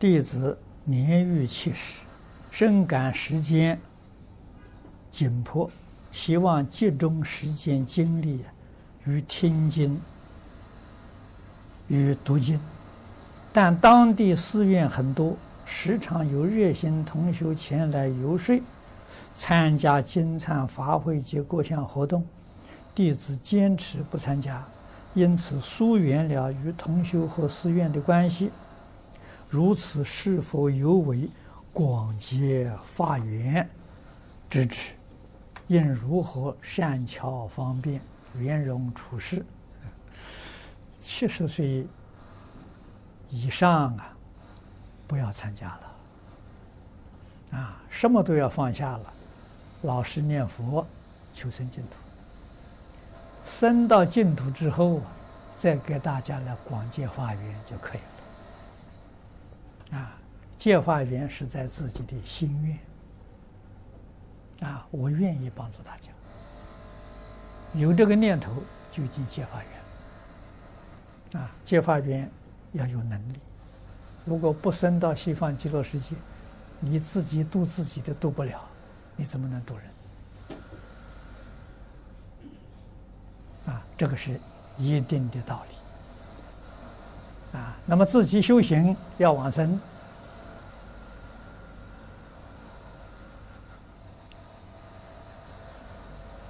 弟子年逾七十，深感时间紧迫，希望集中时间精力于听经与读经，但当地寺院很多，时常有热心同学前来游说，参加经忏法会及各项活动，弟子坚持不参加，因此疏远了与同修和寺院的关系。如此是否有违广结法缘之旨？应如何善巧方便圆融处事？七十岁以上啊，不要参加了。啊，什么都要放下了，老实念佛，求生净土。生到净土之后，再给大家来广结法缘就可以了。啊，结法缘是在自己的心愿。啊，我愿意帮助大家。有这个念头，就已经结法缘。啊，结法缘要有能力。如果不生到西方极乐世界，你自己度自己的度不了，你怎么能度人？啊，这个是一定的道理。那么自己修行要往生，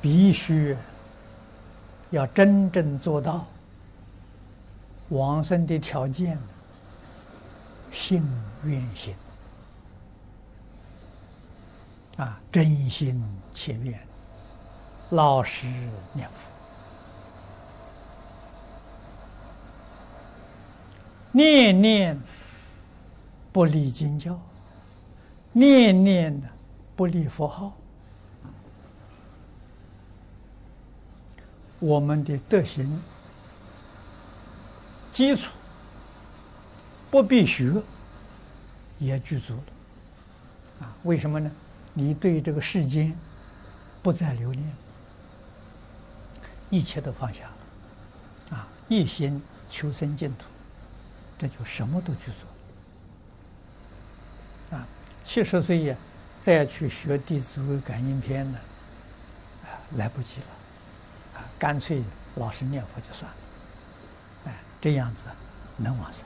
必须要真正做到往生的条件，信愿行啊，真心切愿，老实念佛。念念不离经教，念念的不离佛号，我们的德行基础不必学也具足了啊？为什么呢？你对这个世间不再留恋，一切都放下了啊，一心求生净土。这就什么都去做啊！七十岁呀，再去学《弟子规》感应篇呢，啊，来不及了，啊，干脆老实念佛就算了，哎，这样子能往上。